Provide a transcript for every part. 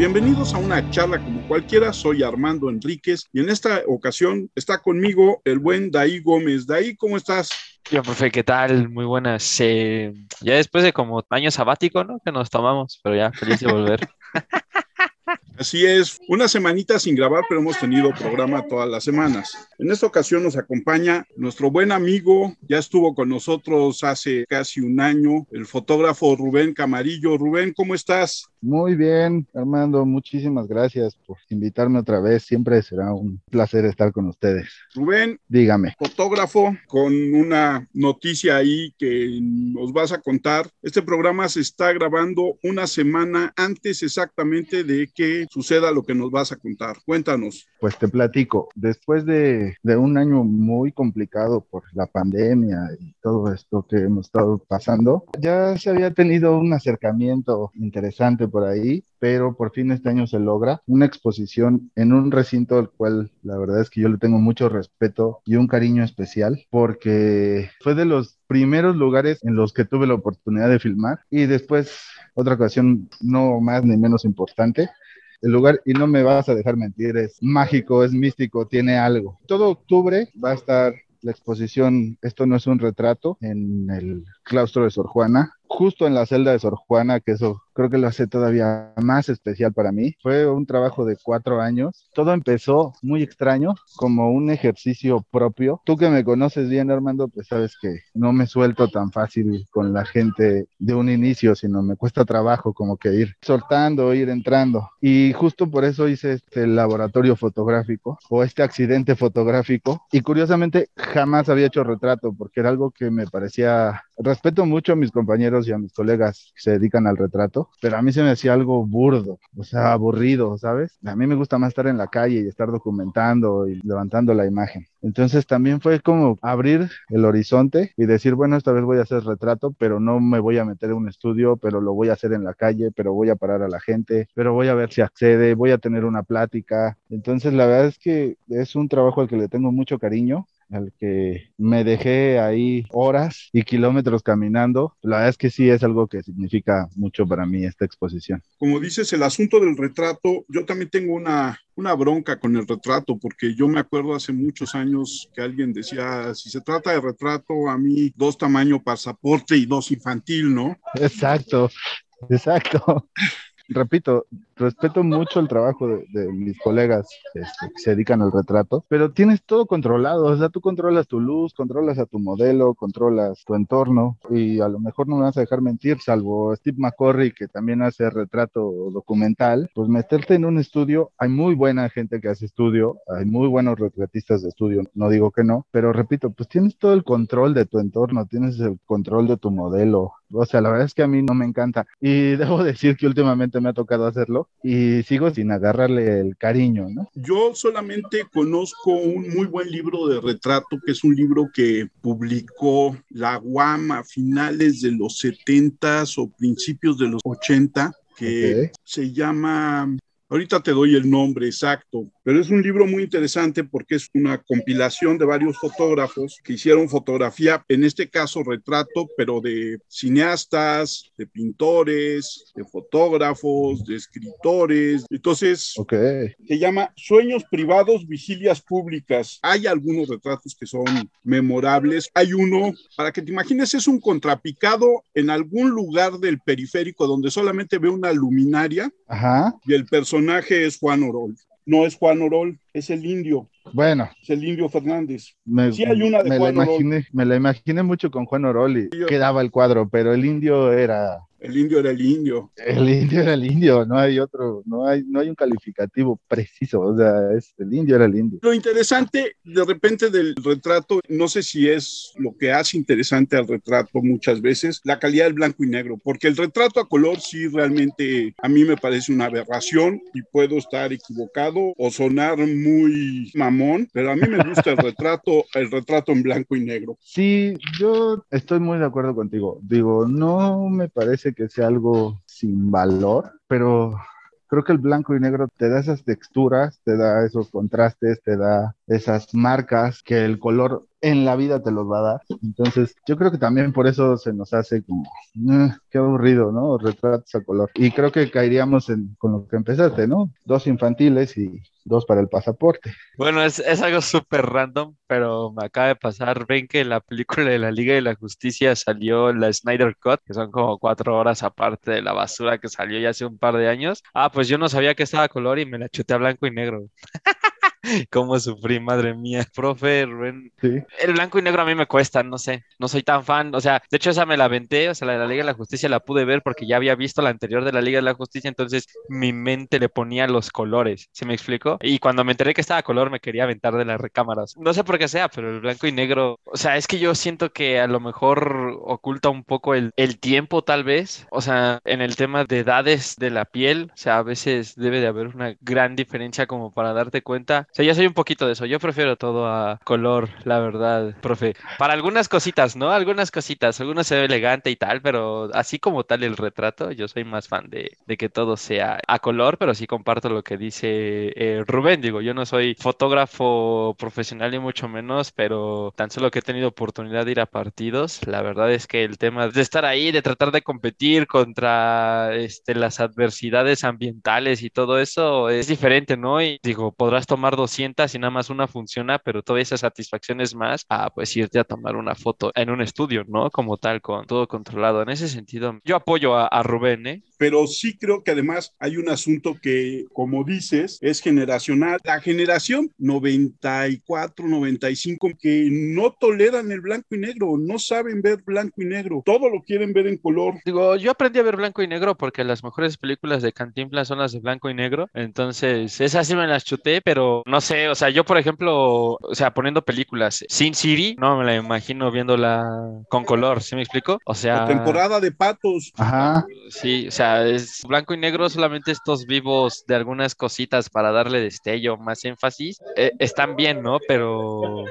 Bienvenidos a una charla como cualquiera, soy Armando Enríquez y en esta ocasión está conmigo el buen Daí Gómez. Daí, ¿cómo estás? Yo, profe, ¿qué tal? Muy buenas. Eh, ya después de como año sabático, ¿no? Que nos tomamos, pero ya feliz de volver. Así es, una semanita sin grabar, pero hemos tenido programa todas las semanas. En esta ocasión nos acompaña nuestro buen amigo, ya estuvo con nosotros hace casi un año, el fotógrafo Rubén Camarillo. Rubén, ¿cómo estás? Muy bien, Armando, muchísimas gracias por invitarme otra vez. Siempre será un placer estar con ustedes. Rubén, dígame. Fotógrafo, con una noticia ahí que nos vas a contar. Este programa se está grabando una semana antes exactamente de que suceda lo que nos vas a contar. Cuéntanos. Pues te platico. Después de, de un año muy complicado por la pandemia y todo esto que hemos estado pasando, ya se había tenido un acercamiento interesante por ahí, pero por fin este año se logra una exposición en un recinto al cual la verdad es que yo le tengo mucho respeto y un cariño especial porque fue de los primeros lugares en los que tuve la oportunidad de filmar y después otra ocasión no más ni menos importante el lugar, y no me vas a dejar mentir, es mágico, es místico, tiene algo. Todo octubre va a estar la exposición Esto no es un retrato en el claustro de Sor Juana, justo en la celda de Sor Juana, que eso creo que lo hace todavía más especial para mí. Fue un trabajo de cuatro años. Todo empezó muy extraño, como un ejercicio propio. Tú que me conoces bien, Armando, pues sabes que no me suelto tan fácil con la gente de un inicio, sino me cuesta trabajo como que ir soltando, ir entrando. Y justo por eso hice este laboratorio fotográfico o este accidente fotográfico. Y curiosamente jamás había hecho retrato porque era algo que me parecía... Respeto mucho a mis compañeros y a mis colegas que se dedican al retrato, pero a mí se me hacía algo burdo, o sea, aburrido, ¿sabes? A mí me gusta más estar en la calle y estar documentando y levantando la imagen. Entonces también fue como abrir el horizonte y decir, bueno, esta vez voy a hacer retrato, pero no me voy a meter en un estudio, pero lo voy a hacer en la calle, pero voy a parar a la gente, pero voy a ver si accede, voy a tener una plática. Entonces la verdad es que es un trabajo al que le tengo mucho cariño al que me dejé ahí horas y kilómetros caminando. La verdad es que sí es algo que significa mucho para mí esta exposición. Como dices, el asunto del retrato, yo también tengo una, una bronca con el retrato, porque yo me acuerdo hace muchos años que alguien decía, si se trata de retrato, a mí dos tamaños pasaporte y dos infantil, ¿no? Exacto, exacto repito, respeto mucho el trabajo de, mis colegas este, que se dedican al retrato, pero tienes todo controlado, o sea, tú controlas tu luz, controlas a tu modelo, controlas tu entorno y a lo mejor no me vas a dejar mentir, salvo Steve McCorry que también hace retrato documental, pues meterte en un estudio, hay muy buena gente que hace estudio, hay muy buenos retratistas de estudio, no digo que no, pero repito, pues tienes todo el control de tu entorno, tienes el control de tu modelo, o sea, la verdad es que a mí no me encanta y debo decir que últimamente me ha tocado hacerlo y sigo sin agarrarle el cariño, ¿no? Yo solamente conozco un muy buen libro de retrato, que es un libro que publicó la UAM a finales de los 70 o principios de los 80, que se llama Ahorita te doy el nombre exacto, pero es un libro muy interesante porque es una compilación de varios fotógrafos que hicieron fotografía, en este caso retrato, pero de cineastas, de pintores, de fotógrafos, de escritores. Entonces, se llama Sueños privados, vigilias públicas. Hay algunos retratos que son memorables. Hay uno, para que te imagines, es un contrapicado en algún lugar del periférico donde solamente ve una luminaria y el personaje personaje es Juan Orol. No es Juan Orol, es el indio. Bueno. Es el indio Fernández. Me, sí hay una de Juan la imaginé, Me la imaginé mucho con Juan Orol y quedaba el cuadro, pero el indio era el indio era el indio. El indio era el indio, no hay otro, no hay, no hay un calificativo preciso, o sea, es, el indio era el indio. Lo interesante de repente del retrato, no sé si es lo que hace interesante al retrato muchas veces, la calidad del blanco y negro, porque el retrato a color sí realmente a mí me parece una aberración y puedo estar equivocado o sonar muy mamón, pero a mí me gusta el retrato, el retrato en blanco y negro. Sí, yo estoy muy de acuerdo contigo. Digo, no me parece que sea algo sin valor, pero creo que el blanco y negro te da esas texturas, te da esos contrastes, te da esas marcas que el color en la vida te los va a dar. Entonces, yo creo que también por eso se nos hace como, "Ah, qué aburrido, ¿no? Retratos a color. Y creo que caeríamos en, con lo que empezaste, ¿no? Dos infantiles y dos para el pasaporte. Bueno, es, algo súper random, pero me acaba de pasar. Ven que la película de la Liga de la Justicia salió la Snyder Cut, que son como cuatro horas aparte de la basura que salió ya hace un par de años. Ah, pues yo no sabía que estaba color y me la chuté a blanco y negro. Cómo sufrí, madre mía. Profe, Rubén, Sí. el blanco y negro a mí me cuesta, no sé, no soy tan fan, o sea, de hecho esa me la aventé, o sea, la de la Liga de la Justicia la pude ver porque ya había visto la anterior de la Liga de la Justicia, entonces mi mente le ponía los colores, ¿se me explico? Y cuando me enteré que estaba a color me quería aventar de las recámaras. No sé por qué sea, pero el blanco y negro, o sea, es que yo siento que a lo mejor oculta un poco el, el tiempo tal vez, o sea, en el tema de edades de la piel, o sea, a veces debe de haber una gran diferencia como para darte cuenta. O sea, yo soy un poquito de eso, yo prefiero todo a color, la verdad, profe. Para algunas cositas, ¿no? Algunas cositas, algunos se ve elegante y tal, pero así como tal el retrato, yo soy más fan de, de que todo sea a color, pero sí comparto lo que dice eh, Rubén, digo, yo no soy fotógrafo profesional ni mucho menos, pero tan solo que he tenido oportunidad de ir a partidos, la verdad es que el tema de estar ahí, de tratar de competir contra este, las adversidades ambientales y todo eso es diferente, ¿no? Y digo, podrás tomar 200 y nada más una funciona, pero toda esa satisfacción es más a pues irte a tomar una foto en un estudio, ¿no? Como tal, con todo controlado. En ese sentido, yo apoyo a, a Rubén, ¿eh? Pero sí creo que además hay un asunto que, como dices, es generacional. La generación 94, 95, que no toleran el blanco y negro, no saben ver blanco y negro, todo lo quieren ver en color. Digo, yo aprendí a ver blanco y negro porque las mejores películas de Cantinflas son las de blanco y negro. Entonces, esas sí me las chuté, pero no sé, o sea, yo por ejemplo, o sea, poniendo películas, Sin City, no me la imagino viéndola con color, ¿sí me explico? O sea, La temporada de patos. Ajá. Sí, o sea, es blanco y negro, solamente estos vivos de algunas cositas para darle destello, más énfasis, eh, están bien, ¿no? Pero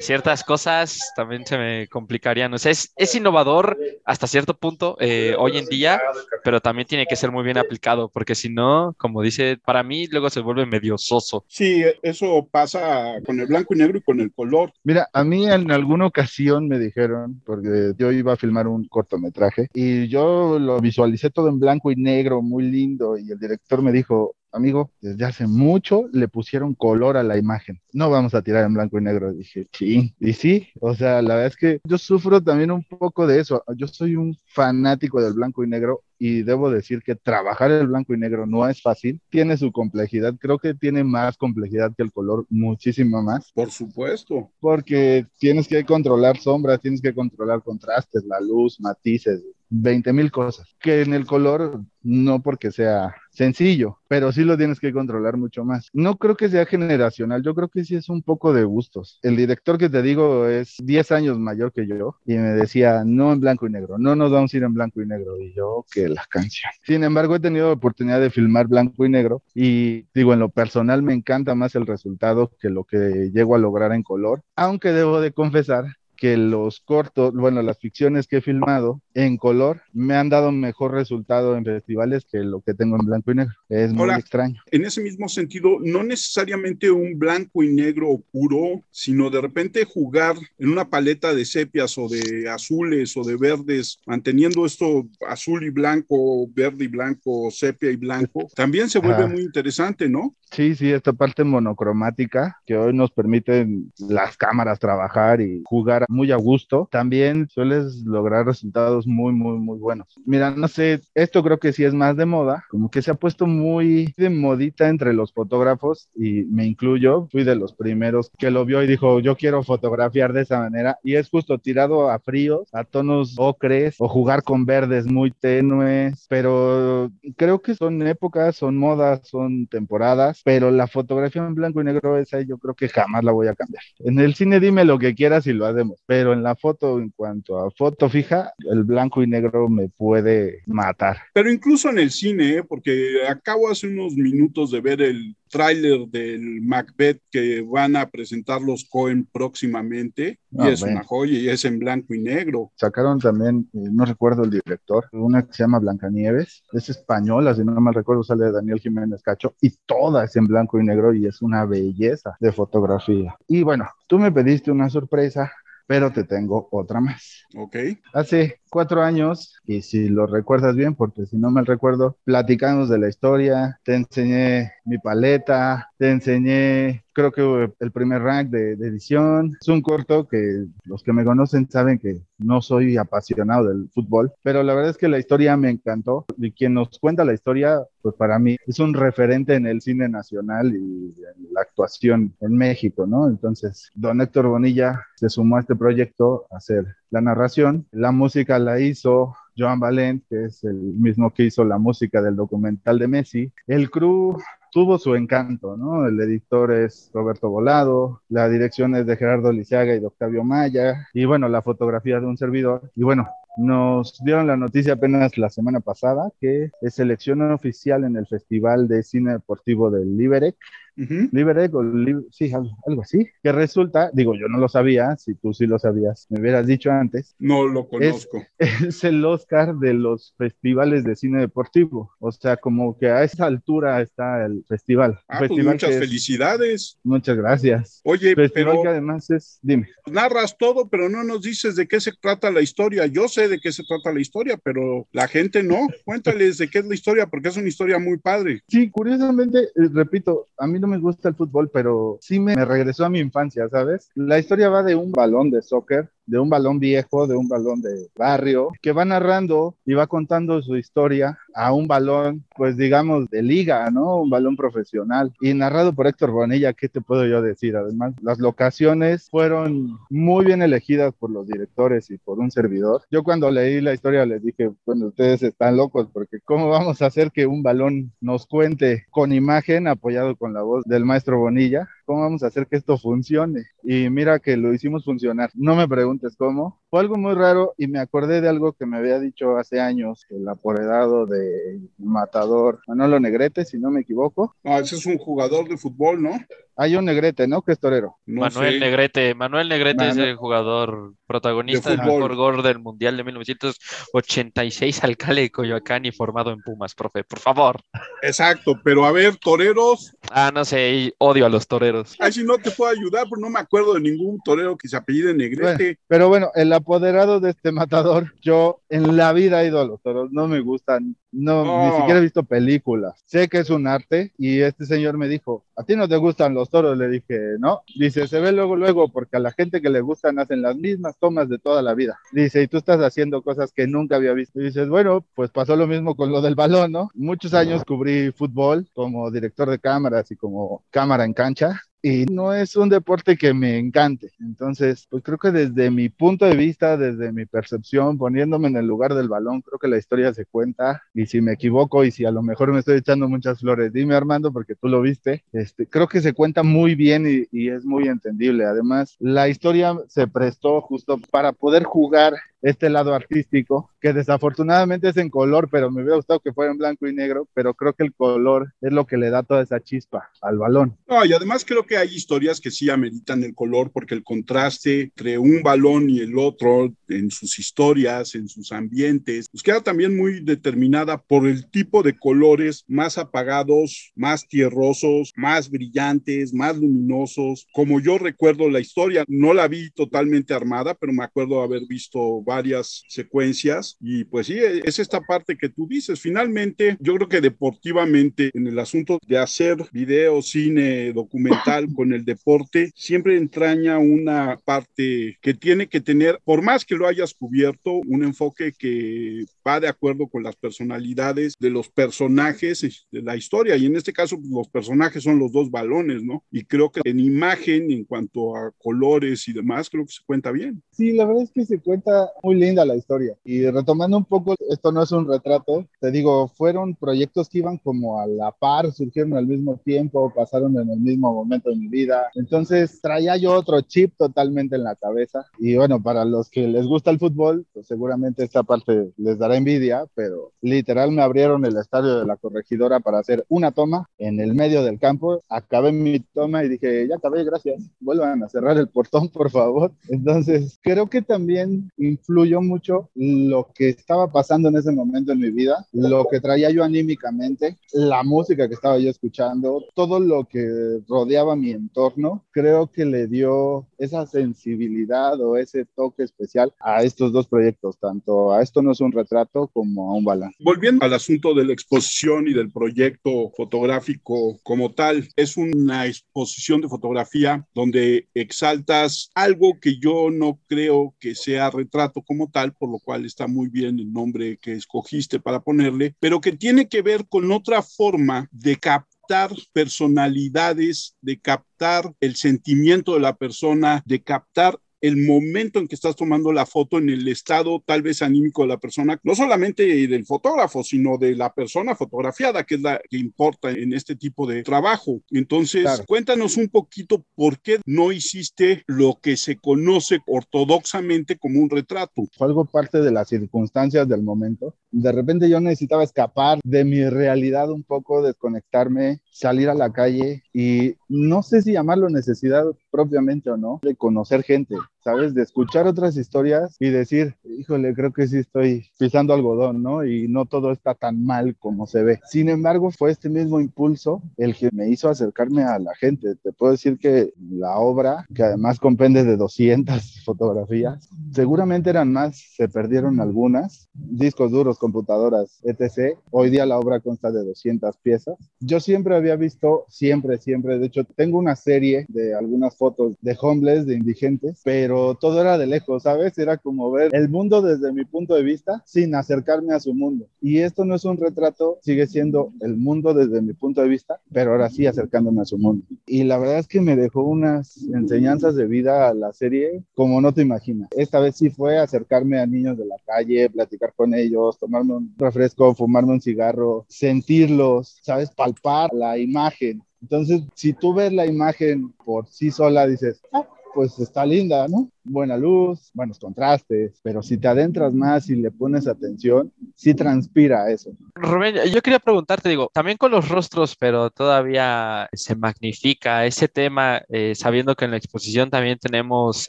ciertas cosas también se me complicarían. O sea, es, es innovador hasta cierto punto eh, hoy en día, pero también tiene que ser muy bien aplicado, porque si no, como dice, para mí luego se vuelve medio soso. Sí, eso pasa con el blanco y negro y con el color. Mira, a mí en alguna ocasión me dijeron, porque yo iba a filmar un cortometraje y yo lo visualicé todo en blanco y negro, muy lindo, y el director me dijo, amigo, desde hace mucho le pusieron color a la imagen. No vamos a tirar en blanco y negro. Dije, sí. Y sí, o sea, la verdad es que yo sufro también un poco de eso. Yo soy un fanático del blanco y negro y debo decir que trabajar el blanco y negro no es fácil. Tiene su complejidad. Creo que tiene más complejidad que el color, muchísimo más. Por supuesto. Porque tienes que controlar sombras, tienes que controlar contrastes, la luz, matices, 20 mil cosas. Que en el color, no porque sea sencillo, pero sí lo tienes que controlar mucho más. No creo que sea generacional, yo creo que sí es un poco de gustos. El director que te digo es 10 años mayor que yo y me decía, no en blanco y negro, no nos vamos a ir en blanco y negro. Y yo, que la canción. Sin embargo, he tenido la oportunidad de filmar blanco y negro y digo, en lo personal me encanta más el resultado que lo que llego a lograr en color, aunque debo de confesar que los cortos, bueno, las ficciones que he filmado en color me han dado mejor resultado en festivales que lo que tengo en blanco y negro. Es muy extraño. En ese mismo sentido, no necesariamente un blanco y negro puro, sino de repente jugar en una paleta de sepias o de azules o de verdes, manteniendo esto azul y blanco, verde y blanco, sepia y blanco, también se vuelve muy interesante, ¿no? Sí, sí, esta parte monocromática que hoy nos permiten las cámaras trabajar y jugar muy a gusto, también sueles lograr resultados muy, muy, muy buenos. Mira, no sé, esto creo que sí es más de moda, como que se ha puesto muy de modita entre los fotógrafos y me incluyo, fui de los primeros que lo vio y dijo, yo quiero fotografiar de esa manera y es justo tirado a fríos, a tonos ocres o jugar con verdes muy tenues, pero creo que son épocas, son modas, son temporadas, pero la fotografía en blanco y negro esa yo creo que jamás la voy a cambiar. En el cine dime lo que quieras y lo demostrado. Pero en la foto, en cuanto a foto fija, el blanco y negro me puede matar. Pero incluso en el cine, ¿eh? porque acabo hace unos minutos de ver el tráiler del Macbeth que van a presentar los Cohen próximamente y ah, es una joya y es en blanco y negro. Sacaron también, eh, no recuerdo el director, una que se llama Blancanieves, es española, si no mal recuerdo sale Daniel Jiménez Cacho y toda es en blanco y negro y es una belleza de fotografía. Y bueno, tú me pediste una sorpresa pero te tengo otra más. Ok. Hace cuatro años, y si lo recuerdas bien, porque si no me recuerdo, platicamos de la historia, te enseñé mi paleta, te enseñé, creo que el primer rank de, edición. Es un corto que los que me conocen saben que no soy apasionado del fútbol, pero la verdad es que la historia me encantó y quien nos cuenta la historia, pues para mí es un referente en el cine nacional y en la actuación en México, ¿no? Entonces, don Héctor Bonilla se sumó a este proyecto a hacer la narración. La música la hizo Joan Valent, que es el mismo que hizo la música del documental de Messi. El crew tuvo su encanto, ¿no? El editor es Roberto Volado, la dirección es de Gerardo Lisiaga y de Octavio Maya, y bueno, la fotografía de un servidor. Y bueno, nos dieron la noticia apenas la semana pasada que es selección oficial en el Festival de Cine Deportivo del Liberec Uh sí, algo, así. Que resulta, digo, yo no lo sabía, si tú sí lo sabías, me hubieras dicho antes. No lo conozco. Es, el Oscar de los festivales de cine deportivo. O sea, como que a esa altura está el festival. Ah, pues muchas felicidades. Muchas gracias. Oye, pero. que además es, dime. Narras todo, pero no nos dices de qué se trata la historia. Yo sé de qué se trata la historia, pero la gente no. Cuéntales de qué es la historia, porque es una historia muy padre. Sí, curiosamente, eh, repito, a mí no me gusta el fútbol, pero sí me, regresó a mi infancia, ¿sabes? La historia va de un balón de soccer de un balón viejo, de un balón de barrio, que va narrando y va contando su historia a un balón, pues digamos, de liga, ¿no? Un balón profesional. Y narrado por Héctor Bonilla, ¿qué te puedo yo decir? Además, las locaciones fueron muy bien elegidas por los directores y por un servidor. Yo cuando leí la historia les dije, bueno, ustedes están locos porque ¿cómo vamos a hacer que un balón nos cuente con imagen apoyado con la voz del maestro Bonilla? ¿Cómo vamos a hacer que esto funcione? Y mira que lo hicimos funcionar. No me preguntes cómo. Fue algo muy raro y me acordé de algo que me había dicho hace años el apoderado de Matador Manolo Negrete, si no me equivoco. Ah, ese es un jugador de fútbol, ¿no? Hay un Negrete, ¿no? Que es torero. Manuel Negrete. Manuel Negrete es el jugador protagonista del mejor gol del Mundial de 1986, alcalde de Coyoacán y formado en Pumas, profe, por favor. Exacto, pero a ver, toreros. Ah, no sé, odio a los toreros. Ay, si no te puedo ayudar, pues no me acuerdo de ningún torero que se apellide Negrete. pero bueno, el apoderado de este matador, yo en la vida he ido a los toros, no me gustan, no, ni siquiera he visto películas. Sé que es un arte y este señor me dijo, ¿a ti no te gustan los toros? Le dije, no. Dice, se ve luego, luego, porque a la gente que le gustan hacen las mismas tomas de toda la vida. Dice, y tú estás haciendo cosas que nunca había visto. Y dices, bueno, pues pasó lo mismo con lo del balón, ¿no? Muchos años cubrí fútbol como director de cámaras y como cámara en cancha y no es un deporte que me encante. Entonces, pues creo que desde mi punto de vista, desde mi percepción, poniéndome en el lugar del balón, creo que la historia se cuenta y si me equivoco y si a lo mejor me estoy echando muchas flores, dime Armando porque tú lo viste, este, creo que se cuenta muy bien y, y es muy entendible. Además, la historia se prestó justo para poder jugar este lado artístico, que desafortunadamente es en color, pero me hubiera gustado que fuera en blanco y negro, pero creo que el color es lo que le da toda esa chispa al balón. No, y además creo que hay historias que sí ameritan el color, porque el contraste entre un balón y el otro, en sus historias, en sus ambientes, pues queda también muy determinada por el tipo de colores más apagados, más tierrosos, más brillantes, más luminosos. Como yo recuerdo la historia, no la vi totalmente armada, pero me acuerdo haber visto varias secuencias y pues sí, es esta parte que tú dices. Finalmente, yo creo que deportivamente en el asunto de hacer video, cine, documental con el deporte, siempre entraña una parte que tiene que tener, por más que lo hayas cubierto, un enfoque que va de acuerdo con las personalidades de los personajes de la historia. Y en este caso, pues, los personajes son los dos balones, ¿no? Y creo que en imagen, en cuanto a colores y demás, creo que se cuenta bien. Sí, la verdad es que se cuenta muy linda la historia. Y retomando un poco, esto no es un retrato, te digo, fueron proyectos que iban como a la par, surgieron al mismo tiempo, pasaron en el mismo momento de mi vida. Entonces traía yo otro chip totalmente en la cabeza. Y bueno, para los que les gusta el fútbol, pues seguramente esta parte les dará envidia, pero literal me abrieron el estadio de la corregidora para hacer una toma en el medio del campo. Acabé mi toma y dije, ya acabé, gracias. Vuelvan a cerrar el portón, por favor. Entonces, creo que también influyó mucho lo que estaba pasando en ese momento en mi vida, lo que traía yo anímicamente, la música que estaba yo escuchando, todo lo que rodeaba mi entorno, creo que le dio esa sensibilidad o ese toque especial a estos dos proyectos, tanto a esto no es un retrato como a un balance. Volviendo al asunto de la exposición y del proyecto fotográfico como tal, es una exposición de fotografía donde exaltas algo que yo no creo que sea retrato como tal, por lo cual está muy bien el nombre que escogiste para ponerle, pero que tiene que ver con otra forma de captar personalidades, de captar el sentimiento de la persona, de captar el momento en que estás tomando la foto, en el estado tal vez anímico de la persona, no solamente del fotógrafo, sino de la persona fotografiada, que es la que importa en este tipo de trabajo. Entonces, cuéntanos un poquito por qué no hiciste lo que se conoce ortodoxamente como un retrato. Fue algo parte de las circunstancias del momento. De repente yo necesitaba escapar de mi realidad un poco, desconectarme, salir a la calle y no sé si llamarlo necesidad propiamente o no, de conocer gente. ¿Sabes? De escuchar otras historias y decir, híjole, creo que sí estoy pisando algodón, ¿no? Y no todo está tan mal como se ve. Sin embargo, fue este mismo impulso el que me hizo acercarme a la gente. Te puedo decir que la obra, que además compende de 200 fotografías, seguramente eran más, se perdieron algunas, discos duros, computadoras, etc. Hoy día la obra consta de 200 piezas. Yo siempre había visto, siempre, siempre, de hecho, tengo una serie de algunas fotos de homeless, de indigentes, pero pero todo era de lejos, ¿sabes? Era como ver el mundo desde mi punto de vista sin acercarme a su mundo. Y esto no es un retrato, sigue siendo el mundo desde mi punto de vista, pero ahora sí acercándome a su mundo. Y la verdad es que me dejó unas enseñanzas de vida a la serie como no te imaginas. Esta vez sí fue acercarme a niños de la calle, platicar con ellos, tomarme un refresco, fumarme un cigarro, sentirlos, ¿sabes? Palpar la imagen. Entonces, si tú ves la imagen por sí sola, dices, ah, pues está linda, ¿no? Buena luz, buenos contrastes, pero si te adentras más y le pones atención, sí transpira eso. Rubén, yo quería preguntarte, digo, también con los rostros, pero todavía se magnifica ese tema, eh, sabiendo que en la exposición también tenemos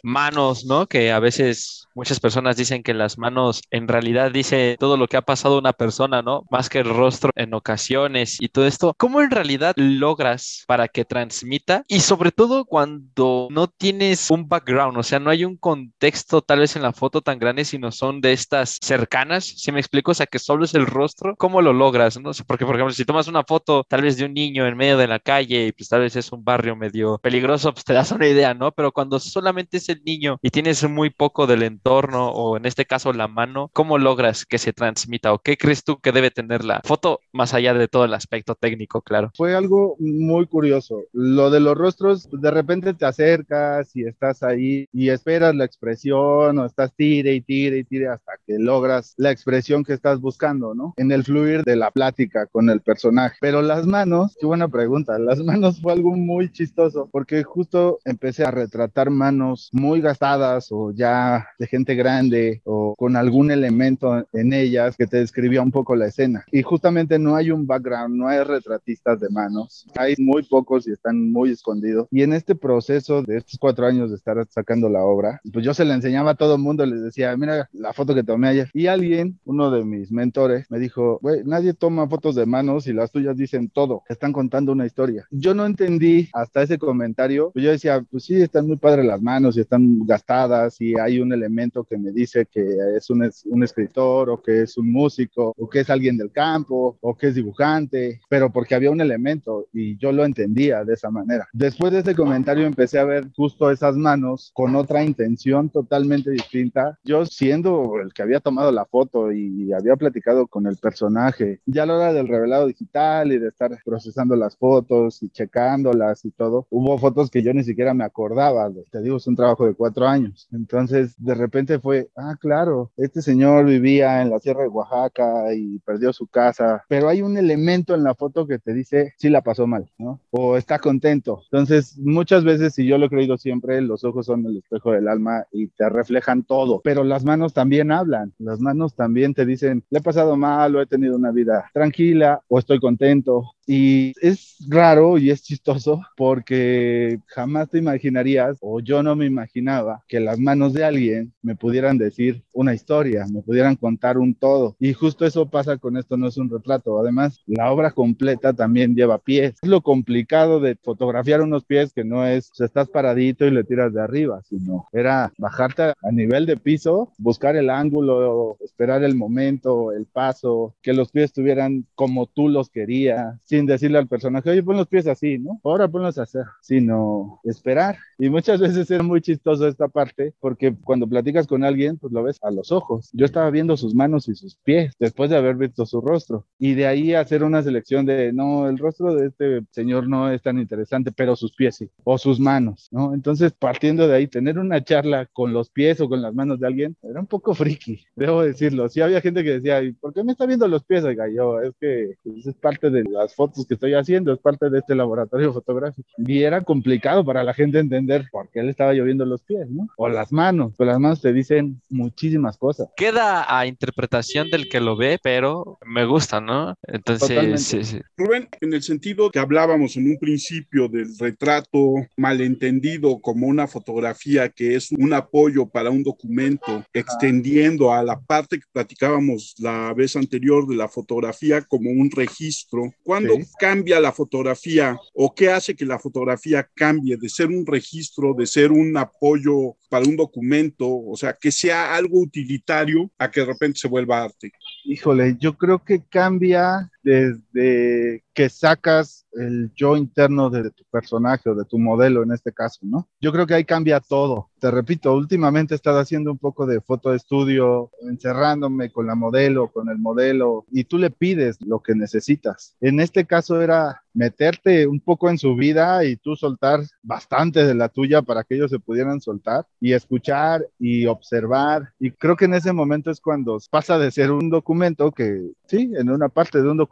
manos, ¿no? Que a veces muchas personas dicen que las manos en realidad dice todo lo que ha pasado una persona, ¿no? Más que el rostro en ocasiones y todo esto. ¿Cómo en realidad logras para que transmita? Y sobre todo cuando no tienes un background, o sea, no hay un contexto tal vez en la foto tan grande, sino son de estas cercanas, si me explico, o sea, que solo es el rostro, ¿cómo lo logras? No porque por ejemplo, si tomas una foto tal vez de un niño en medio de la calle y pues tal vez es un barrio medio peligroso, pues te das una idea, ¿no? Pero cuando solamente es el niño y tienes muy poco del entorno o en este caso la mano, ¿cómo logras que se transmita o qué crees tú que debe tener la foto más allá de todo el aspecto técnico, claro? Fue algo muy curioso. Lo de los rostros, de repente te acercas y estás ahí y esperas esperas la expresión o estás tire y tire y tire hasta que logras la expresión que estás buscando, ¿no? En el fluir de la plática con el personaje. Pero las manos, qué buena pregunta, las manos fue algo muy chistoso porque justo empecé a retratar manos muy gastadas o ya de gente grande o con algún elemento en ellas que te describía un poco la escena. Y justamente no hay un background, no hay retratistas de manos, hay muy pocos y están muy escondidos. Y en este proceso de estos cuatro años de estar sacando la obra, pues yo se la enseñaba a todo el mundo, les decía, mira la foto que tomé ayer. Y alguien, uno de mis mentores, me dijo, güey, nadie toma fotos de manos y las tuyas dicen todo, están contando una historia. Yo no entendí hasta ese comentario, pues yo decía, pues sí, están muy padres las manos y están gastadas y hay un elemento que me dice que es un, un escritor o que es un músico o que es alguien del campo o que es dibujante, pero porque había un elemento y yo lo entendía de esa manera. Después de ese comentario empecé a ver justo esas manos con otra intención totalmente distinta. Yo siendo el que había tomado la foto y había platicado con el personaje, ya a la hora del revelado digital y de estar procesando las fotos y checándolas y todo, hubo fotos que yo ni siquiera me acordaba. Te digo, es un trabajo de cuatro años. Entonces, de repente fue, ah, claro, este señor vivía en la Sierra de Oaxaca y perdió su casa, pero hay un elemento en la foto que te dice, sí la pasó mal, ¿no? O está contento. Entonces, muchas veces, y yo lo he creído siempre, los ojos son el espejo del alma y te reflejan todo, pero las manos también hablan, las manos también te dicen, le he pasado mal o he tenido una vida tranquila o estoy contento. Y es raro y es chistoso porque jamás te imaginarías, o yo no me imaginaba, que las manos de alguien me pudieran decir una historia, me pudieran contar un todo. Y justo eso pasa con esto, no es un retrato. Además, la obra completa también lleva pies. Es lo complicado de fotografiar unos pies que no es, o estás paradito y le tiras de arriba, sino era bajarte a nivel de piso, buscar el ángulo, esperar el momento, el paso, que los pies estuvieran como tú los querías, sin decirle al personaje, oye, pon los pies así, ¿no? Ahora ponlos así, sino esperar. Y muchas veces es muy chistoso esta parte, porque cuando platicas con alguien, pues lo ves a los ojos. Yo estaba viendo sus manos y sus pies después de haber visto su rostro. Y de ahí hacer una selección de, no, el rostro de este señor no es tan interesante, pero sus pies sí, o sus manos, ¿no? Entonces, partiendo de ahí, tener una charla con los pies o con las manos de alguien era un poco friki, debo decirlo. Sí había gente que decía, ¿y por qué me está viendo los pies? Oiga, yo, es que pues, es parte de las fotos que estoy haciendo, es parte de este laboratorio fotográfico. Y era complicado para la gente entender por qué le estaba lloviendo los pies, ¿no? O las manos, pues las manos te dicen muchísimas cosas. Queda a interpretación del que lo ve, pero me gusta, ¿no? Entonces, sí, sí. Rubén, en el sentido que hablábamos en un principio del retrato malentendido como una fotografía que es un apoyo para un documento, extendiendo a la parte que platicábamos la vez anterior de la fotografía como un registro. ¿Cuándo cambia la fotografía o qué hace que la fotografía cambie de ser un registro, de ser un apoyo para un documento, o sea, que sea algo utilitario a que de repente se vuelva arte? Híjole, yo creo que cambia desde que sacas el yo interno de, tu personaje o de tu modelo en este caso, ¿no? Yo creo que ahí cambia todo. Te repito, últimamente he estado haciendo un poco de foto de estudio, encerrándome con la modelo, con el modelo, y tú le pides lo que necesitas. En este caso era meterte un poco en su vida y tú soltar bastante de la tuya para que ellos se pudieran soltar y escuchar y observar. Y creo que en ese momento es cuando pasa de ser un documento que, sí, en una parte de un documento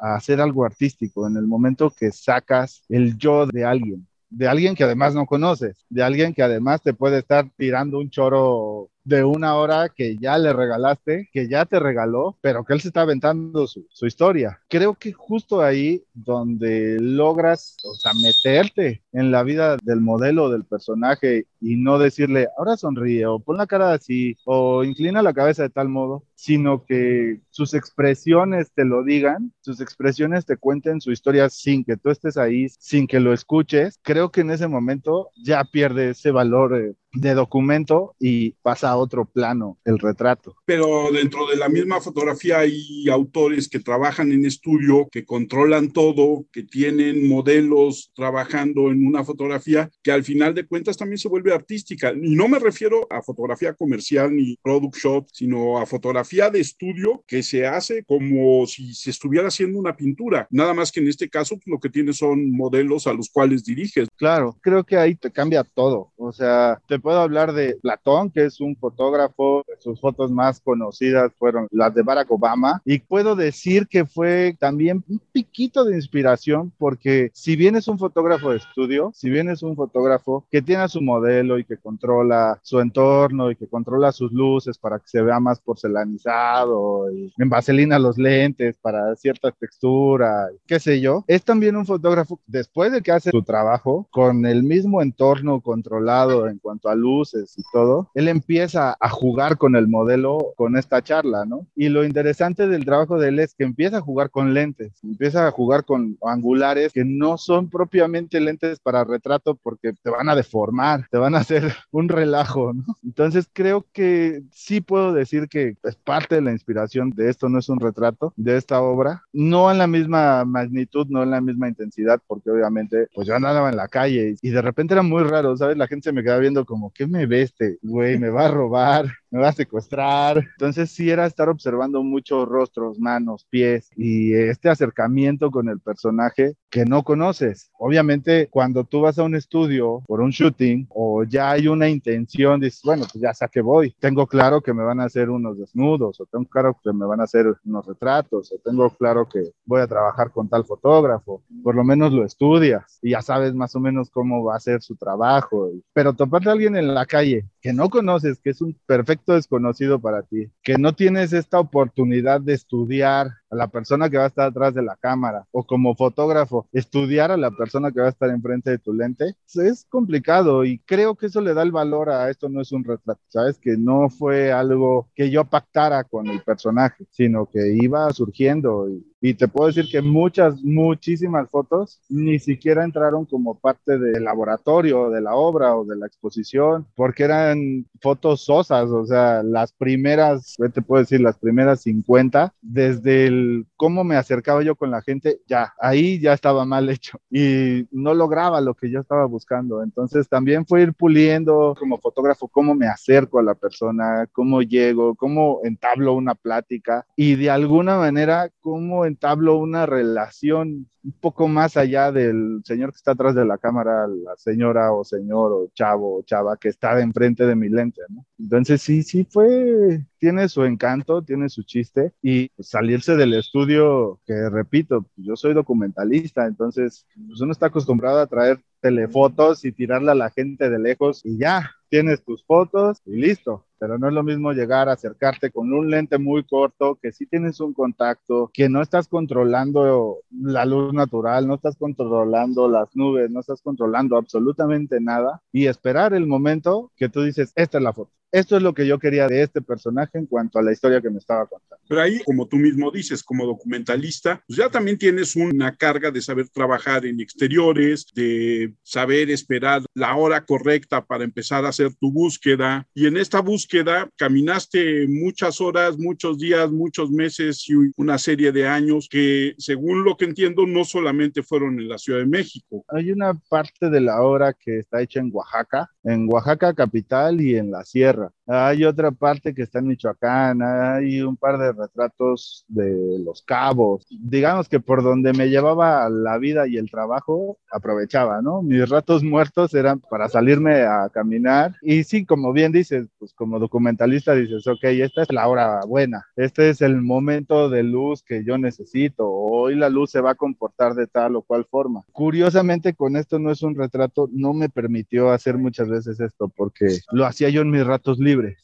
a hacer algo artístico, en el momento que sacas el yo de alguien de alguien que además no conoces, de alguien que además te puede estar tirando un choro de una hora que ya le regalaste, que ya te regaló, pero que él se está aventando su, su historia. Creo que justo ahí donde logras, o sea, meterte en la vida del modelo, del personaje y no decirle, ahora sonríe o pon la cara así o inclina la cabeza de tal modo, sino que sus expresiones te lo digan, sus expresiones te cuenten su historia sin que tú estés ahí, sin que lo escuches, creo que en ese momento ya pierde ese valor eh, de documento y pasa a otro plano el retrato. Pero dentro de la misma fotografía hay autores que trabajan en estudio, que controlan todo, que tienen modelos trabajando en una fotografía que al final de cuentas también se vuelve artística. Y no me refiero a fotografía comercial ni product shot, sino a fotografía de estudio que se hace como si se estuviera haciendo una pintura. Nada más que en este caso pues, lo que tiene son modelos a los cuales diriges. Claro, creo que ahí te cambia todo. O sea, puedo hablar de Platón, que es un fotógrafo, sus fotos más conocidas fueron las de Barack Obama, y puedo decir que fue también un piquito de inspiración, porque si bien es un fotógrafo de estudio, si bien es un fotógrafo que tiene a su modelo y que controla su entorno y que controla sus luces para que se vea más porcelanizado y en vaselina los lentes para cierta textura, qué sé yo, es también un fotógrafo después de que hace su trabajo con el mismo entorno controlado en cuanto a luces y todo, él empieza a jugar con el modelo con esta charla, ¿no? Y lo interesante del trabajo de él es que empieza a jugar con lentes, empieza a jugar con angulares que no son propiamente lentes para retrato porque te van a deformar, te van a hacer un relajo, ¿no? Entonces creo que sí puedo decir que es parte de la inspiración de esto, no es un retrato, de esta obra, no en la misma magnitud, no en la misma intensidad, porque obviamente pues yo andaba en la calle y, de repente era muy raro, ¿sabes? La gente se me quedaba viendo como como, ¿qué me ve este güey? ¿Me va a robar? ¿Me va a secuestrar? Entonces sí era estar observando muchos rostros, manos, pies y este acercamiento con el personaje que no conoces. Obviamente cuando tú vas a un estudio por un shooting o ya hay una intención, dices, bueno, pues ya sé que voy. Tengo claro que me van a hacer unos desnudos o tengo claro que me van a hacer unos retratos o tengo claro que voy a trabajar con tal fotógrafo. Por lo menos lo estudias y ya sabes más o menos cómo va a ser su trabajo. Pero toparte a alguien en la calle que no conoces, que es un perfecto desconocido para ti, que no tienes esta oportunidad de estudiar a la persona que va a estar atrás de la cámara o como fotógrafo, estudiar a la persona que va a estar enfrente de tu lente, es complicado y creo que eso le da el valor a esto no es un retrato, ¿sabes? Que no fue algo que yo pactara con el personaje, sino que iba surgiendo y, y te puedo decir que muchas, muchísimas fotos ni siquiera entraron como parte del laboratorio, de la obra o de la exposición, porque eran fotos sosas, o sea, las primeras, te puedo decir, las primeras 50, desde el cómo me acercaba yo con la gente, ya, ahí ya estaba mal hecho y no lograba lo que yo estaba buscando. Entonces también fue ir puliendo como fotógrafo cómo me acerco a la persona, cómo llego, cómo entablo una plática y de alguna manera cómo entablo una relación un poco más allá del señor que está atrás de la cámara, la señora o señor o chavo o chava que está enfrente de mi lente, ¿no? Entonces sí, sí fue, tiene su encanto, tiene su chiste y salirse del estudio, que repito, yo soy documentalista, entonces pues uno está acostumbrado a traer telefotos y tirarle a la gente de lejos y ya, tienes tus fotos y listo. Pero no es lo mismo llegar a acercarte con un lente muy corto, que sí tienes un contacto, que no estás controlando la luz natural, no estás controlando las nubes, no estás controlando absolutamente nada y esperar el momento que tú dices, esta es la foto. Esto es lo que yo quería de este personaje en cuanto a la historia que me estaba contando. Pero ahí, como tú mismo dices, como documentalista, pues ya también tienes una carga de saber trabajar en exteriores, de saber esperar la hora correcta para empezar a hacer tu búsqueda. Y en esta búsqueda caminaste muchas horas, muchos días, muchos meses y una serie de años que, según lo que entiendo, no solamente fueron en la Ciudad de México. Hay una parte de la obra que está hecha en Oaxaca, en Oaxaca capital y en la sierra tierra. Hay otra parte que está en Michoacán, hay un par de retratos de los cabos. Digamos que por donde me llevaba la vida y el trabajo, aprovechaba, ¿no? Mis ratos muertos eran para salirme a caminar. Y sí, como bien dices, pues como documentalista dices, ok, esta es la hora buena, este es el momento de luz que yo necesito, hoy la luz se va a comportar de tal o cual forma. Curiosamente, con esto no es un retrato, no me permitió hacer muchas veces esto, porque lo hacía yo en mis ratos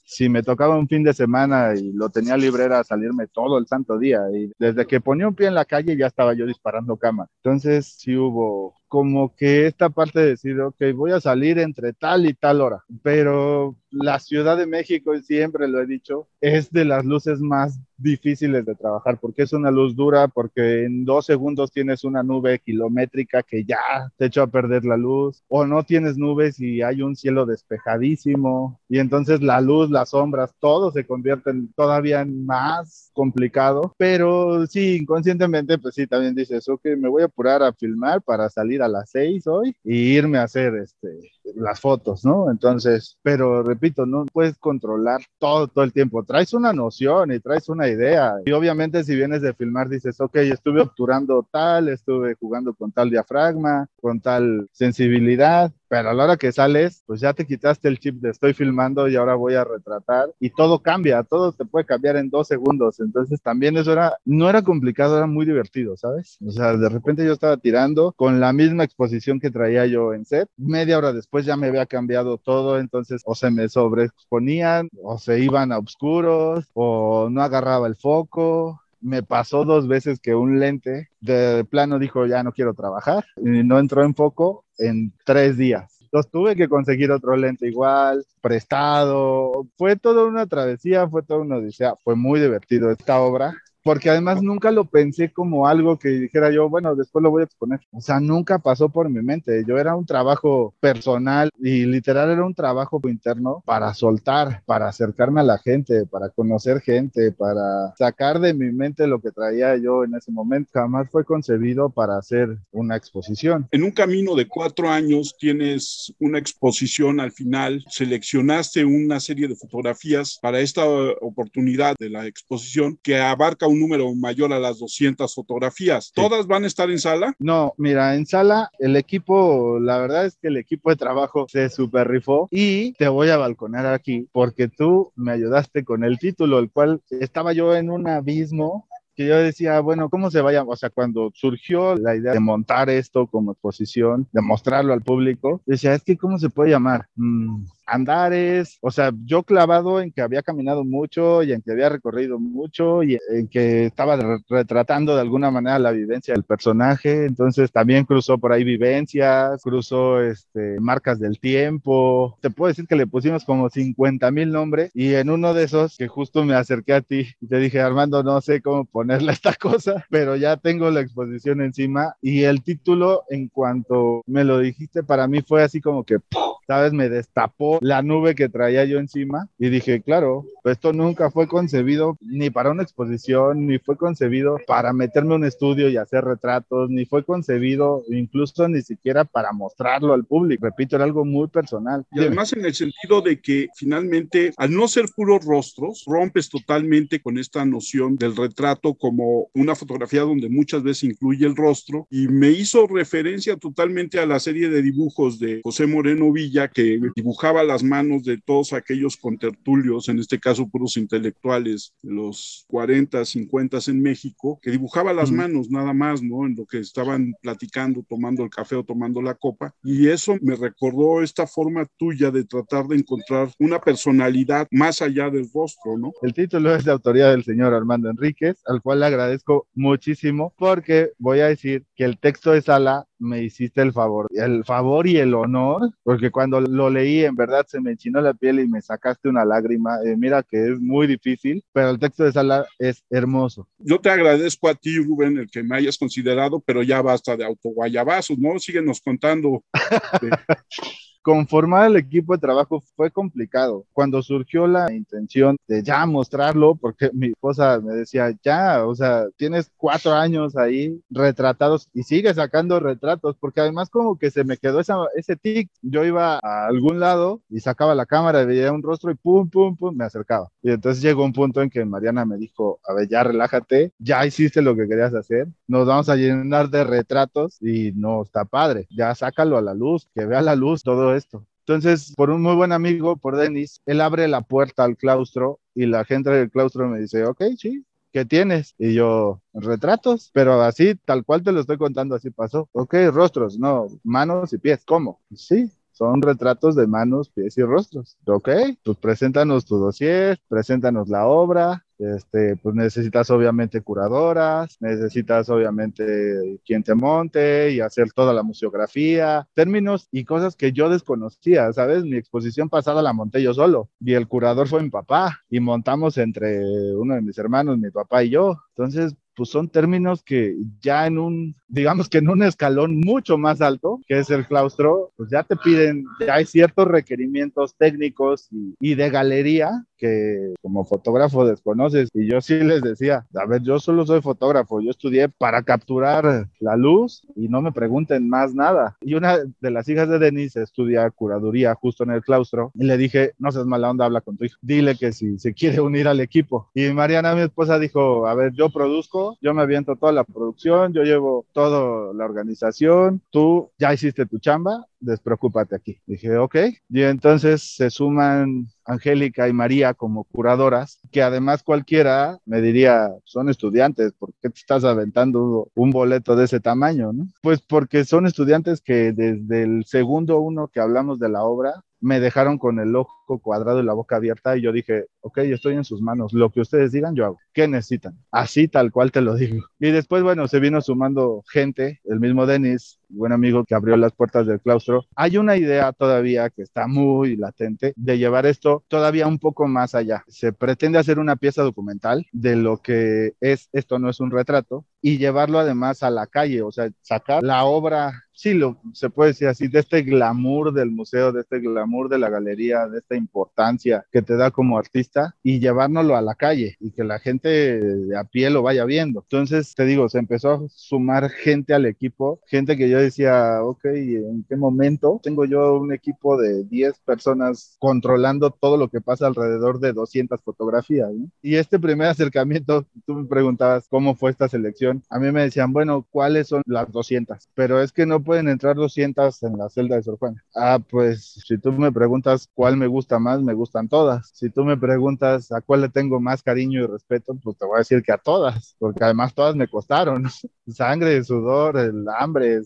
Si me tocaba un fin de semana y lo tenía libre era salirme todo el santo día y desde que ponía un pie en la calle ya estaba yo disparando cama. Entonces sí hubo como que esta parte de decir, ok, voy a salir entre tal y tal hora, pero la Ciudad de México, siempre lo he dicho, es de las luces más difíciles de trabajar porque es una luz dura, porque en dos segundos tienes una nube kilométrica que ya te echó a perder la luz, o no tienes nubes y hay un cielo despejadísimo, y entonces la luz, las sombras, todo se convierte en todavía más complicado, pero sí, inconscientemente, pues sí, también dices, ok, me voy a apurar a filmar para salir a las seis hoy y irme a hacer este, las fotos, ¿no? Entonces, pero repito, no puedes controlar todo, todo el tiempo. Traes una noción y traes una idea. Y obviamente si vienes de filmar dices, ok, estuve obturando tal, estuve jugando con tal diafragma, con tal sensibilidad, pero a la hora que sales, pues ya te quitaste el chip de estoy filmando y ahora voy a retratar y todo cambia, todo te puede cambiar en dos segundos. Entonces también eso era, no era complicado, era muy divertido, ¿sabes? O sea, de repente yo estaba tirando con la misma exposición que traía yo en set. Media hora después ya me había cambiado todo, entonces o se me sobreexponían o se iban a oscuros o no agarraba el foco me pasó dos veces que un lente de plano dijo ya no quiero trabajar y no entró en foco en tres días. Entonces tuve que conseguir otro lente igual, prestado. Fue toda una travesía, fue toda una odisea. Fue muy divertido esta obra porque además nunca lo pensé como algo que dijera yo, bueno, después lo voy a exponer. O sea, nunca pasó por mi mente. Yo era un trabajo personal y literal era un trabajo interno para soltar, para acercarme a la gente, para conocer gente, para sacar de mi mente lo que traía yo en ese momento. Jamás fue concebido para hacer una exposición. En un camino de cuatro años tienes una exposición al final, seleccionaste una serie de fotografías para esta oportunidad de la exposición que abarca un número mayor a las 200 fotografías. ¿Todas van a estar en sala? No, mira, en sala el equipo, la verdad es que el equipo de trabajo se super rifó y te voy a balconar aquí porque tú me ayudaste con el título, el cual estaba yo en un abismo que yo decía, bueno, ¿cómo se vaya? O sea, cuando surgió la idea de montar esto como exposición, de mostrarlo al público, decía, es que ¿cómo se puede llamar? Mm, andares, o sea, yo clavado en que había caminado mucho y en que había recorrido mucho y en que estaba retratando de alguna manera la vivencia del personaje, entonces también cruzó por ahí vivencias, cruzó este, marcas del tiempo, te puedo decir que le pusimos como 50 mil nombres y en uno de esos que justo me acerqué a ti y te dije, Armando, no sé cómo ponerle esta cosa, pero ya tengo la exposición encima y el título en cuanto me lo dijiste para mí fue así como que, ¿sabes? Me destapó la nube que traía yo encima y dije, claro, esto nunca fue concebido ni para una exposición, ni fue concebido para meterme a un estudio y hacer retratos, ni fue concebido incluso ni siquiera para mostrarlo al público. Repito, era algo muy personal. Y además en el sentido de que finalmente, al no ser puros rostros, rompes totalmente con esta noción del retrato como una fotografía donde muchas veces incluye el rostro y me hizo referencia totalmente a la serie de dibujos de José Moreno Villa que dibujaba las manos de todos aquellos contertulios, en este caso puros intelectuales los 40, 50 en México, que dibujaba las manos nada más, ¿no? En lo que estaban platicando, tomando el café o tomando la copa. Y eso me recordó esta forma tuya de tratar de encontrar una personalidad más allá del rostro, ¿no? El título es de autoría del señor Armando Enríquez, al cual le agradezco muchísimo porque voy a decir que el texto de Sala me hiciste el favor, el favor y el honor, porque cuando lo leí en verdad se me enchinó la piel y me sacaste una lágrima. Eh, mira que es muy difícil, pero el texto de Sala es hermoso. Yo te agradezco a ti, Rubén, el que me hayas considerado, pero ya basta de autoguayabazos, ¿no? Síguenos contando. conformar el equipo de trabajo fue complicado. Cuando surgió la intención de ya mostrarlo, porque mi esposa me decía, ya, o sea, tienes cuatro años ahí retratados y sigue sacando retratos, porque además como que se me quedó esa, ese tic. Yo iba a algún lado y sacaba la cámara, veía un rostro y pum, pum, pum, me acercaba. Y entonces llegó un punto en que Mariana me dijo, a ver, ya relájate, ya hiciste lo que querías hacer, nos vamos a llenar de retratos y no está padre, ya sácalo a la luz, que vea la luz todo esto. Entonces, por un muy buen amigo, por Denis, él abre la puerta al claustro y la gente del claustro me dice, ok, sí, ¿qué tienes? Y yo, retratos, pero así, tal cual te lo estoy contando, así pasó. Ok, rostros, no, manos y pies, ¿cómo? Sí, son retratos de manos, pies y rostros. Ok, pues preséntanos tu dossier, preséntanos la obra, este, pues necesitas obviamente curadoras, necesitas obviamente quien te monte y hacer toda la museografía, términos y cosas que yo desconocía, ¿sabes? Mi exposición pasada la monté yo solo y el curador fue mi papá y montamos entre uno de mis hermanos, mi papá y yo. Entonces, pues son términos que ya en un, digamos que en un escalón mucho más alto, que es el claustro, pues ya te piden, ya hay ciertos requerimientos técnicos y, y de galería que como fotógrafo desconoces. Y yo sí les decía, a ver, yo solo soy fotógrafo, yo estudié para capturar la luz y no me pregunten más nada. Y una de las hijas de Denise estudia curaduría justo en el claustro y le dije, no seas mala onda, habla con tu hijo, dile que si se quiere unir al equipo. Y Mariana, mi esposa, dijo, a ver, yo produzco, yo me aviento toda la producción, yo llevo toda la organización, tú ya hiciste tu chamba, despreocúpate aquí. Dije, ok. Y entonces se suman Angélica y María como curadoras, que además cualquiera me diría, son estudiantes, ¿por qué te estás aventando un boleto de ese tamaño? ¿no? Pues porque son estudiantes que desde el segundo uno que hablamos de la obra, me dejaron con el ojo cuadrado y la boca abierta y yo dije, ok, estoy en sus manos, lo que ustedes digan yo hago. ¿Qué necesitan? Así tal cual te lo digo. Y después, bueno, se vino sumando gente, el mismo Denis, buen amigo que abrió las puertas del claustro. Hay una idea todavía que está muy latente de llevar esto todavía un poco más allá. Se pretende hacer una pieza documental de lo que es, esto no es un retrato, y llevarlo además a la calle, o sea, sacar la obra, sí, lo, se puede decir así, de este glamour del museo, de este glamour de la galería, de importancia que te da como artista y llevárnoslo a la calle y que la gente a pie lo vaya viendo. Entonces, te digo, se empezó a sumar gente al equipo, gente que yo decía, ok, ¿en qué momento tengo yo un equipo de 10 personas controlando todo lo que pasa alrededor de 200 fotografías? Y este primer acercamiento, tú me preguntabas cómo fue esta selección a mí me decían, bueno, ¿cuáles son las 200? Pero es que no pueden entrar 200 en la celda de Sor Juana. Ah, pues si tú me preguntas cuál me gusta más, me gustan todas. Si tú me preguntas a cuál le tengo más cariño y respeto, pues te voy a decir que a todas, porque además todas me costaron. Sangre, sudor, el hambre,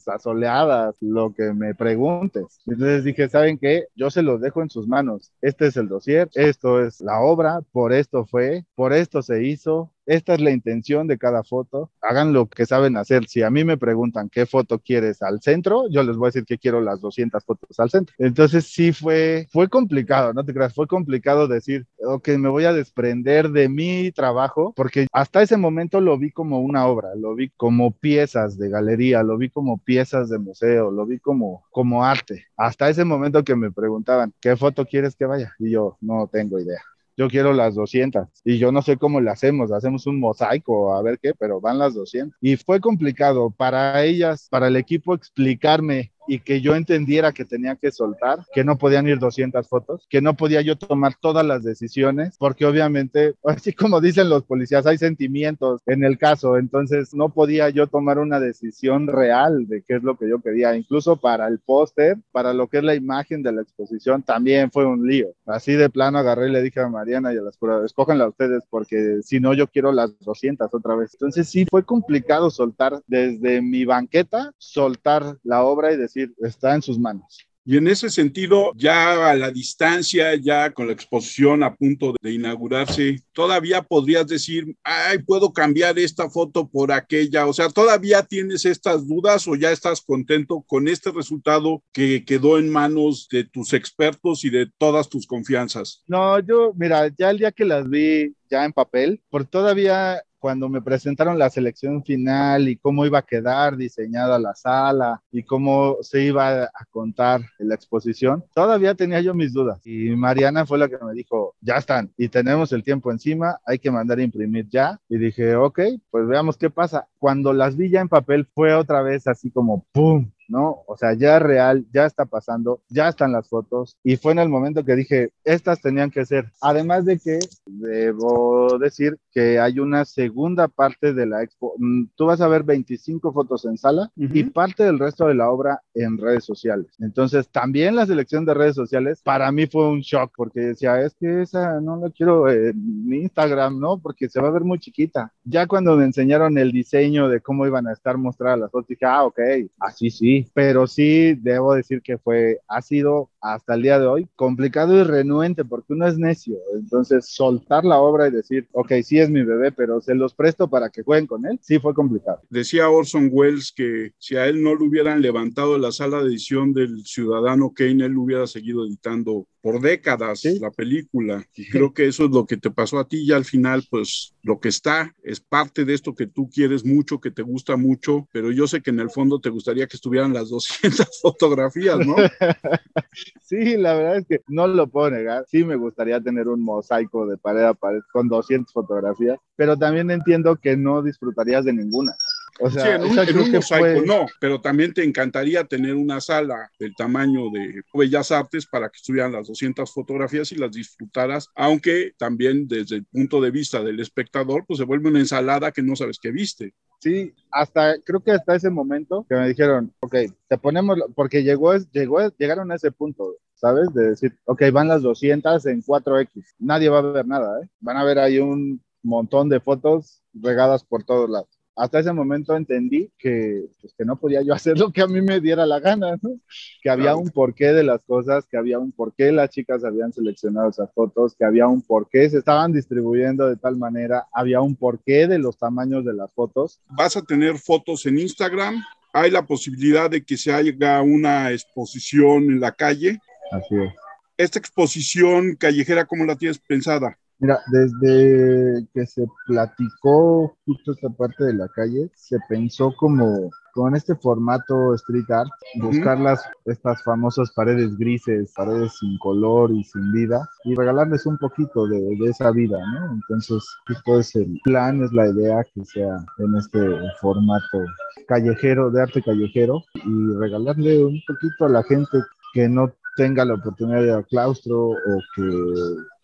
lo que me preguntes. Entonces dije, ¿saben qué? Yo se los dejo en sus manos. Este es el dossier, esto es la obra, por esto fue, por esto se hizo, esta es la intención de cada foto. Hagan lo que saben hacer. Si a mí me preguntan qué foto quieres al centro, yo les voy a decir que quiero las 200 fotos al centro. Entonces sí fue, fue complicado, no te creas, fue complicado decir, ok, me voy a desprender de mi trabajo, porque hasta ese momento lo vi como una obra, lo vi como piezas de galería, lo vi como piezas de museo, lo vi como, como arte. Hasta ese momento que me preguntaban, ¿qué foto quieres que vaya? Y yo, no tengo idea yo quiero las 200 y yo no sé cómo le hacemos, hacemos un mosaico, a ver qué, pero van las 200. Y fue complicado para ellas, para el equipo explicarme y que yo entendiera que tenía que soltar, que no podían ir 200 fotos, que no podía yo tomar todas las decisiones, porque obviamente, así como dicen los policías, hay sentimientos en el caso, entonces no podía yo tomar una decisión real de qué es lo que yo quería, incluso para el póster, para lo que es la imagen de la exposición, también fue un lío. Así de plano agarré y le dije a Mariana y a las pruebas, escójanla ustedes, porque si no yo quiero las 200 otra vez. Entonces sí fue complicado soltar desde mi banqueta, soltar la obra y decir, está en sus manos. Y en ese sentido, ya a la distancia, ya con la exposición a punto de inaugurarse, todavía podrías decir, ay, puedo cambiar esta foto por aquella. O sea, ¿todavía tienes estas dudas o ya estás contento con este resultado que quedó en manos de tus expertos y de todas tus confianzas? No, yo, mira, ya el día que las vi ya en papel, por todavía cuando me presentaron la selección final y cómo iba a quedar diseñada la sala y cómo se iba a contar la exposición, todavía tenía yo mis dudas. Y Mariana fue la que me dijo, ya están y tenemos el tiempo encima, hay que mandar a imprimir ya. Y dije, ok, pues veamos qué pasa. Cuando las vi ya en papel fue otra vez así como, ¡pum! ¿no? O sea, ya real, ya está pasando, ya están las fotos y fue en el momento que dije, estas tenían que ser. Además de que debo decir que hay una segunda parte de la expo. Mm, tú vas a ver 25 fotos en sala y parte del resto de la obra en redes sociales. Entonces, también la selección de redes sociales para mí fue un shock porque decía, es que esa no la quiero en Instagram, ¿no? Porque se va a ver muy chiquita. Ya cuando me enseñaron el diseño de cómo iban a estar mostradas las fotos, dije, ah, ok, así sí, pero sí debo decir que fue, ha sido hasta el día de hoy complicado y renuente porque uno es necio. Entonces, soltar la obra y decir, ok, sí es mi bebé, pero se los presto para que jueguen con él, sí fue complicado. Decía Orson Welles que si a él no le hubieran levantado la sala de edición del Ciudadano Kane, él hubiera seguido editando por décadas la película. Y creo que eso es lo que te pasó a ti y al final, pues lo que está es parte de esto que tú quieres mucho, que te gusta mucho, pero yo sé que en el fondo te gustaría que estuvieran las 200 fotografías, ¿no? sí, la verdad es que no lo puedo negar. Sí me gustaría tener un mosaico de pared a pared con 200 fotografías, pero también entiendo que no disfrutarías de ninguna. O sea, en un, mosaico no, pero también te encantaría tener una sala del tamaño de Bellas Artes para que estuvieran las 200 fotografías y las disfrutaras, aunque también desde el punto de vista del espectador, pues se vuelve una ensalada que no sabes qué viste. Sí, hasta creo que hasta ese momento que me dijeron, ok, te ponemos, porque llegó, llegó, llegaron a ese punto, ¿sabes? De decir, ok, van las 200 en 4X, nadie va a ver nada, ¿eh? Van a ver ahí un montón de fotos regadas por todos lados hasta ese momento entendí que, pues, que no podía yo hacer lo que a mí me diera la gana, ¿no? Que había un porqué de las cosas, que había un porqué las chicas habían seleccionado esas fotos, que había un porqué se estaban distribuyendo de tal manera, había un porqué de los tamaños de las fotos. Vas a tener fotos en Instagram, hay la posibilidad de que se haga una exposición en la calle. Así es. Esta exposición callejera, ¿cómo la tienes pensada? Mira, desde que se platicó justo esta parte de la calle, se pensó como con este formato street art, buscar las, estas famosas paredes grises, paredes sin color y sin vida, y regalarles un poquito de, de, esa vida, ¿no? Entonces, justo es el plan, es la idea que sea en este formato callejero, de arte callejero, y regalarle un poquito a la gente que no tenga la oportunidad de ir al claustro o que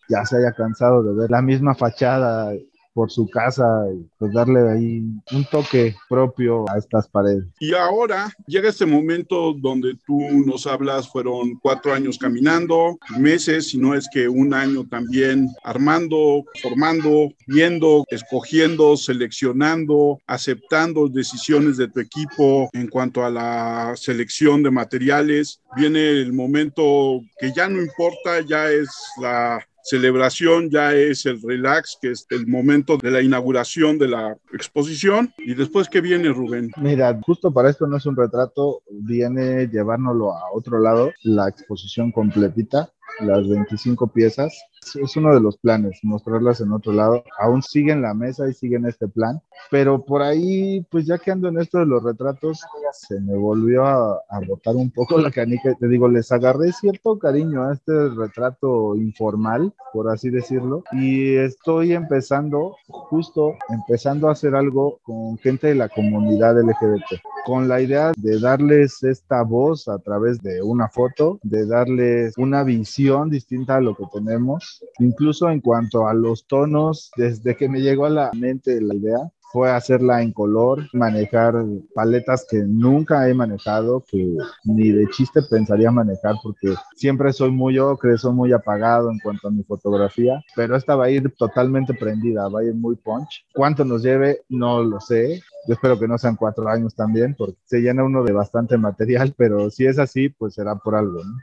ya se haya cansado de ver la misma fachada por su casa y pues darle ahí un toque propio a estas paredes. Y ahora llega este momento donde tú nos hablas, fueron cuatro años caminando, meses, si no es que un año también armando, formando, viendo, escogiendo, seleccionando, aceptando decisiones de tu equipo en cuanto a la selección de materiales. Viene el momento que ya no importa, ya es la celebración ya es el relax, que es el momento de la inauguración de la exposición. ¿Y después qué viene, Rubén? Mira, justo para esto no es un retrato, viene llevárnoslo a otro lado, la exposición completita las 25 piezas. Es uno de los planes, mostrarlas en otro lado. Aún siguen la mesa y siguen este plan, pero por ahí, pues ya que ando en esto de los retratos, se me volvió a, a botar un poco la canica. Te digo, les agarré cierto cariño a este retrato informal, por así decirlo, y estoy empezando, justo empezando a hacer algo con gente de la comunidad LGBT, con la idea de darles esta voz a través de una foto, de darles una visión distinta a lo que tenemos, incluso en cuanto a los tonos, desde que me llegó a la mente la idea, fue hacerla en color, manejar paletas que nunca he manejado, que ni de chiste pensaría manejar porque siempre soy muy ocre, soy muy apagado en cuanto a mi fotografía, pero esta va a ir totalmente prendida, va a ir muy punch. ¿Cuánto nos lleve? No lo sé. Yo espero que no sean cuatro años también, porque se llena uno de bastante material, pero si es así, pues será por algo, ¿no?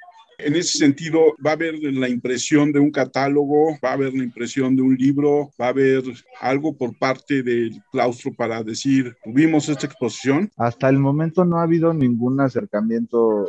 En ese sentido, va a haber la impresión de un catálogo, va a haber la impresión de un libro, va a haber algo por parte del claustro para decir, tuvimos esta exposición. Hasta el momento no ha habido ningún acercamiento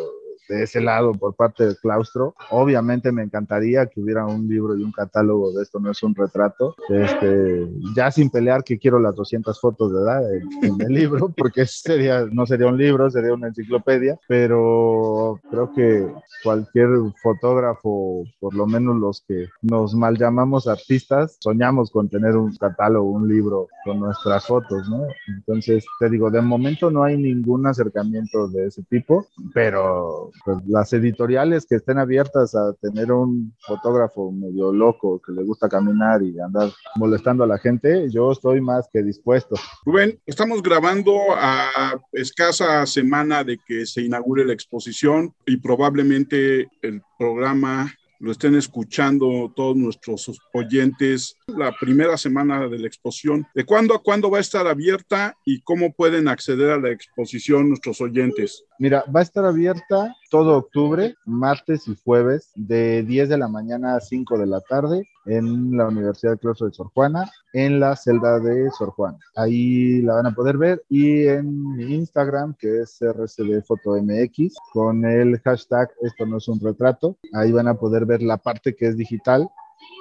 de ese lado por parte del claustro. Obviamente me encantaría que hubiera un libro y un catálogo de esto, no es un retrato. Este, ya sin pelear que quiero las 200 fotos de edad en, en el libro, porque sería, no sería un libro, sería una enciclopedia, pero creo que cualquier fotógrafo, por lo menos los que nos mal llamamos artistas, soñamos con tener un catálogo, un libro con nuestras fotos, ¿no? Entonces, te digo, de momento no hay ningún acercamiento de ese tipo, pero pues, las editoriales que estén abiertas a tener un fotógrafo medio loco que le gusta caminar y andar molestando a la gente, yo estoy más que dispuesto. Rubén, estamos grabando a escasa semana de que se inaugure la exposición y probablemente el programa lo estén escuchando todos nuestros oyentes la primera semana de la exposición. ¿De cuándo a cuándo va a estar abierta y cómo pueden acceder a la exposición nuestros oyentes? Mira, va a estar abierta todo octubre, martes y jueves, de 10 de la mañana a 5 de la tarde en la Universidad Claustro de Sor Juana, en la celda de Sor Juana. Ahí la van a poder ver y en mi Instagram, que es RCDFotoMX, con el hashtag Esto no es un retrato, ahí van a poder ver la parte que es digital.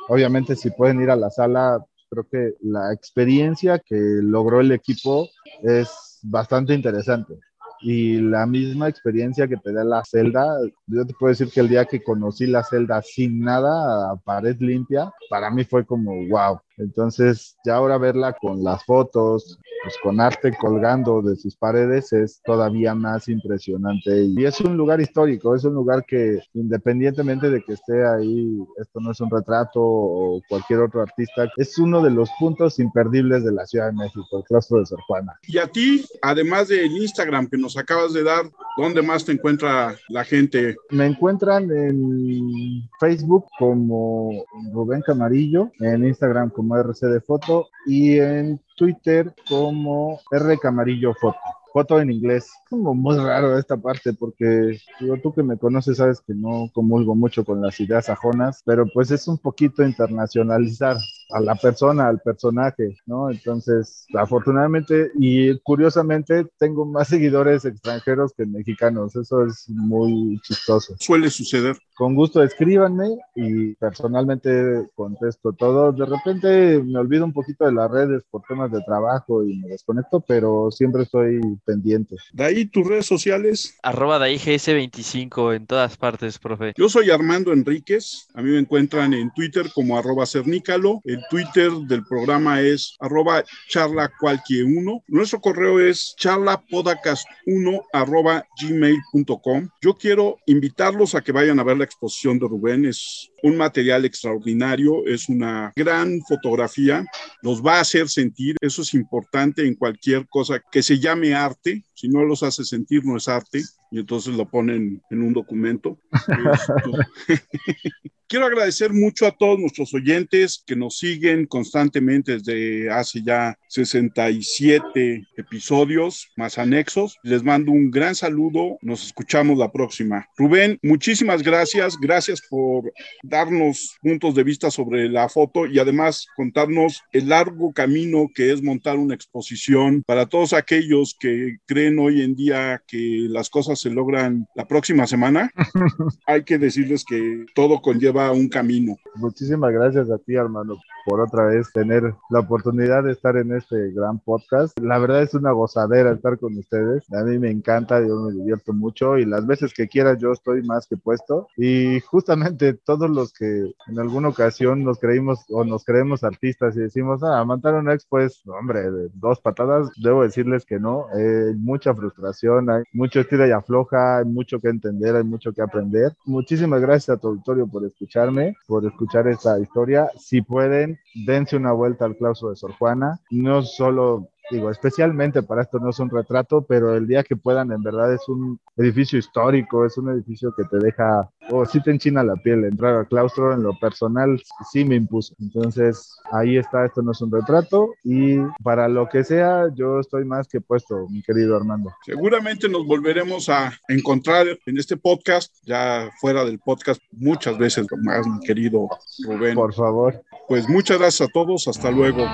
Obviamente, si pueden ir a la sala, creo que la experiencia que logró el equipo es bastante interesante y la misma experiencia que te da la celda, yo te puedo decir que el día que conocí la celda sin nada, a pared limpia, para mí fue como wow. Entonces, ya ahora verla con las fotos, pues con arte colgando de sus paredes es todavía más impresionante. Y es un lugar histórico, es un lugar que independientemente de que esté ahí, esto no es un retrato o cualquier otro artista, es uno de los puntos imperdibles de la Ciudad de México, el claustro de Sor Juana. Y a ti, además del Instagram que nos acabas de dar, ¿Dónde más te encuentra la gente? Me encuentran en Facebook como Rubén Camarillo, en Instagram como RC de Foto y en Twitter como R Camarillo Foto foto en inglés. Como muy raro esta parte porque digo, tú que me conoces sabes que no comulgo mucho con las ideas sajonas, pero pues es un poquito internacionalizar a la persona, al personaje, ¿no? Entonces, afortunadamente y curiosamente tengo más seguidores extranjeros que mexicanos. Eso es muy chistoso. Suele suceder. Con gusto escríbanme y personalmente contesto todo. De repente me olvido un poquito de las redes por temas de trabajo y me desconecto, pero siempre estoy pendiente. De ahí tus redes sociales. Arroba de GS25 en todas partes, profe. Yo soy Armando Enríquez. A mí me encuentran en Twitter como arroba cernícalo. El Twitter del programa es arroba charlacualquier1. Nuestro correo es charlapodcast1 arroba gmail.com. Yo quiero invitarlos a que vayan a ver la exposición de Rubén. Es un material extraordinario, es una gran fotografía, los va a hacer sentir, eso es importante en cualquier cosa que se llame arte, si no los hace sentir no es arte, y entonces lo ponen en un documento. Quiero agradecer mucho a todos nuestros oyentes que nos siguen constantemente desde hace ya 67 episodios más anexos. Les mando un gran saludo. Nos escuchamos la próxima. Rubén, muchísimas gracias. Gracias por darnos puntos de vista sobre la foto y además contarnos el largo camino que es montar una exposición para todos aquellos que creen hoy en día que las cosas se logran la próxima semana. Hay que decirles que todo conlleva un camino. Muchísimas gracias a ti, hermano, por otra vez tener la oportunidad de estar en este gran podcast. La verdad es una gozadera estar con ustedes. A mí me encanta, yo me divierto mucho y las veces que quieras yo estoy más que puesto. Y justamente todos los que en alguna ocasión nos creímos o nos creemos artistas y decimos, ah, montar una expo es, hombre, dos patadas, debo decirles que no. Hay mucha frustración, hay mucho estira y afloja, hay mucho que entender, hay mucho que aprender. Muchísimas gracias a tu auditorio por escucharme, por escuchar esta historia. Si pueden, dense una vuelta al claustro de Sor Juana. No solo digo, especialmente para esto no es un retrato, pero el día que puedan, en verdad es un edificio histórico, es un edificio que te deja, o oh, sí te enchina la piel, entrar al claustro en lo personal sí me impuso. Entonces, ahí está, esto no es un retrato y para lo que sea, yo estoy más que puesto, mi querido Armando. Seguramente nos volveremos a encontrar en este podcast, ya fuera del podcast, muchas veces más, mi querido Rubén. Por favor. Pues muchas gracias a todos, hasta luego.